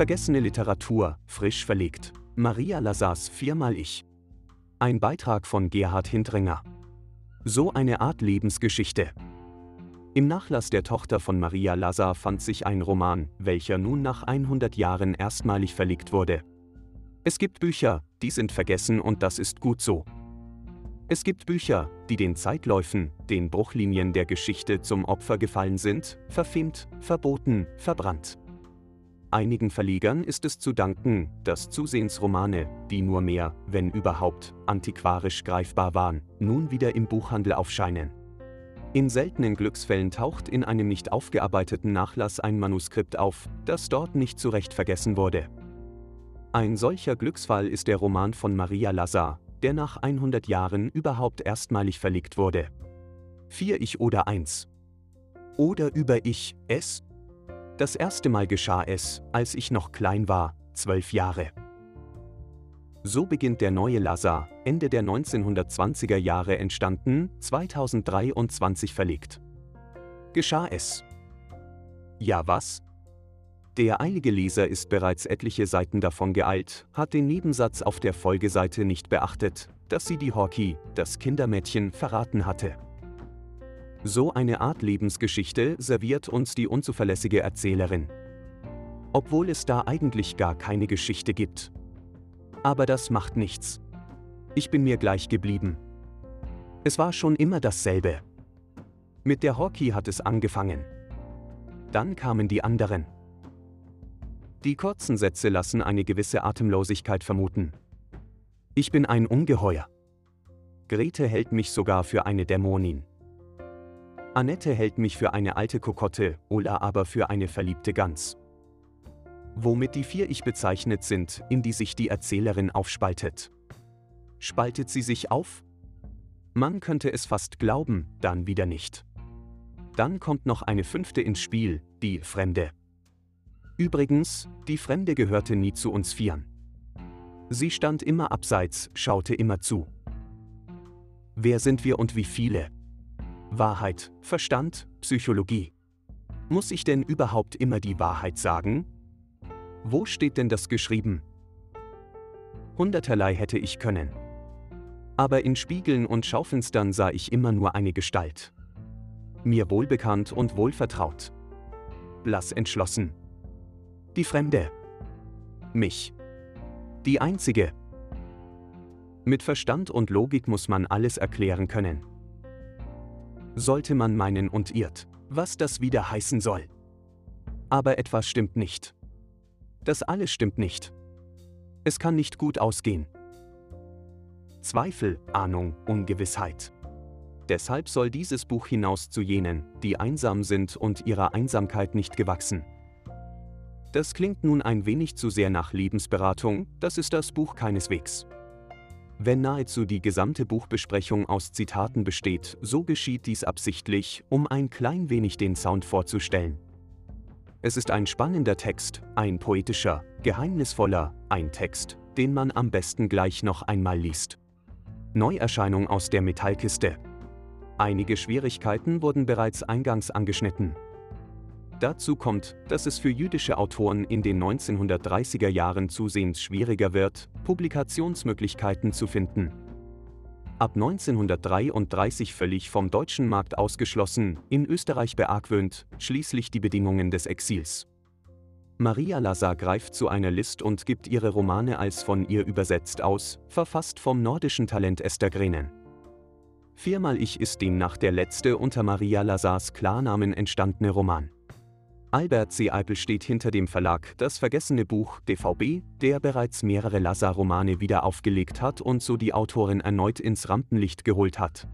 Vergessene Literatur, frisch verlegt. Maria Lazars Viermal Ich. Ein Beitrag von Gerhard Hindringer. So eine Art Lebensgeschichte. Im Nachlass der Tochter von Maria Lazar fand sich ein Roman, welcher nun nach 100 Jahren erstmalig verlegt wurde. Es gibt Bücher, die sind vergessen und das ist gut so. Es gibt Bücher, die den Zeitläufen, den Bruchlinien der Geschichte zum Opfer gefallen sind, verfilmt, verboten, verbrannt. Einigen Verlegern ist es zu danken, dass Zusehensromane, die nur mehr, wenn überhaupt, antiquarisch greifbar waren, nun wieder im Buchhandel aufscheinen. In seltenen Glücksfällen taucht in einem nicht aufgearbeiteten Nachlass ein Manuskript auf, das dort nicht zurecht vergessen wurde. Ein solcher Glücksfall ist der Roman von Maria Lazar, der nach 100 Jahren überhaupt erstmalig verlegt wurde. Vier Ich oder eins. Oder über Ich, es, das erste Mal geschah es, als ich noch klein war, zwölf Jahre. So beginnt der neue Lazar, Ende der 1920er Jahre entstanden, 2023 verlegt. Geschah es? Ja was? Der eilige Leser ist bereits etliche Seiten davon geeilt, hat den Nebensatz auf der Folgeseite nicht beachtet, dass sie die Horky, das Kindermädchen, verraten hatte. So eine Art Lebensgeschichte serviert uns die unzuverlässige Erzählerin. Obwohl es da eigentlich gar keine Geschichte gibt. Aber das macht nichts. Ich bin mir gleich geblieben. Es war schon immer dasselbe. Mit der Hockey hat es angefangen. Dann kamen die anderen. Die kurzen Sätze lassen eine gewisse Atemlosigkeit vermuten. Ich bin ein Ungeheuer. Grete hält mich sogar für eine Dämonin. Annette hält mich für eine alte Kokotte, Ola aber für eine verliebte Gans. Womit die vier Ich bezeichnet sind, in die sich die Erzählerin aufspaltet. Spaltet sie sich auf? Man könnte es fast glauben, dann wieder nicht. Dann kommt noch eine fünfte ins Spiel, die Fremde. Übrigens, die Fremde gehörte nie zu uns Vieren. Sie stand immer abseits, schaute immer zu. Wer sind wir und wie viele? Wahrheit, Verstand, Psychologie. Muss ich denn überhaupt immer die Wahrheit sagen? Wo steht denn das geschrieben? Hunderterlei hätte ich können. Aber in Spiegeln und Schaufenstern sah ich immer nur eine Gestalt. Mir wohlbekannt und wohlvertraut. Blass entschlossen. Die Fremde. Mich. Die Einzige. Mit Verstand und Logik muss man alles erklären können sollte man meinen und irrt, was das wieder heißen soll. Aber etwas stimmt nicht. Das alles stimmt nicht. Es kann nicht gut ausgehen. Zweifel, Ahnung, Ungewissheit. Deshalb soll dieses Buch hinaus zu jenen, die einsam sind und ihrer Einsamkeit nicht gewachsen. Das klingt nun ein wenig zu sehr nach Lebensberatung, das ist das Buch keineswegs. Wenn nahezu die gesamte Buchbesprechung aus Zitaten besteht, so geschieht dies absichtlich, um ein klein wenig den Sound vorzustellen. Es ist ein spannender Text, ein poetischer, geheimnisvoller, ein Text, den man am besten gleich noch einmal liest. Neuerscheinung aus der Metallkiste. Einige Schwierigkeiten wurden bereits eingangs angeschnitten. Dazu kommt, dass es für jüdische Autoren in den 1930er Jahren zusehends schwieriger wird, Publikationsmöglichkeiten zu finden. Ab 1933 völlig vom deutschen Markt ausgeschlossen, in Österreich beargwöhnt, schließlich die Bedingungen des Exils. Maria Lazar greift zu einer List und gibt ihre Romane als von ihr übersetzt aus, verfasst vom nordischen Talent Esther Grenen. Viermal Ich ist demnach der letzte unter Maria Lazars Klarnamen entstandene Roman. Albert C. Eipel steht hinter dem Verlag Das vergessene Buch DVB, der bereits mehrere Lazar-Romane wieder aufgelegt hat und so die Autorin erneut ins Rampenlicht geholt hat.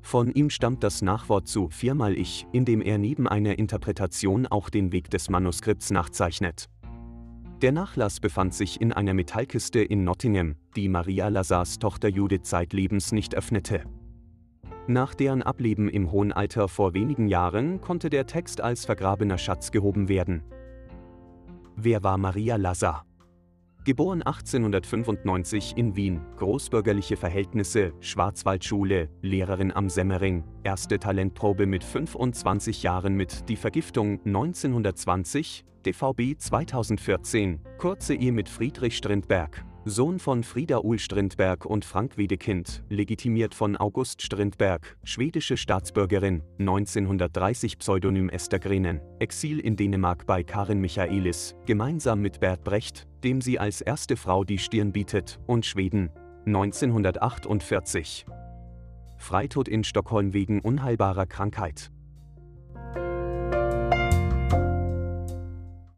Von ihm stammt das Nachwort zu Viermal Ich, in dem er neben einer Interpretation auch den Weg des Manuskripts nachzeichnet. Der Nachlass befand sich in einer Metallkiste in Nottingham, die Maria Lazars Tochter Judith zeitlebens nicht öffnete. Nach deren Ableben im hohen Alter vor wenigen Jahren konnte der Text als vergrabener Schatz gehoben werden. Wer war Maria Lazar? Geboren 1895 in Wien, großbürgerliche Verhältnisse, Schwarzwaldschule, Lehrerin am Semmering, erste Talentprobe mit 25 Jahren mit Die Vergiftung 1920, DVB 2014, kurze Ehe mit Friedrich Strindberg, Sohn von Frieda Uhl Strindberg und Frank Wedekind, legitimiert von August Strindberg, schwedische Staatsbürgerin, 1930 Pseudonym Esther Grenen, Exil in Dänemark bei Karin Michaelis, gemeinsam mit Bert Brecht, dem sie als erste Frau die Stirn bietet, und Schweden, 1948. Freitod in Stockholm wegen unheilbarer Krankheit.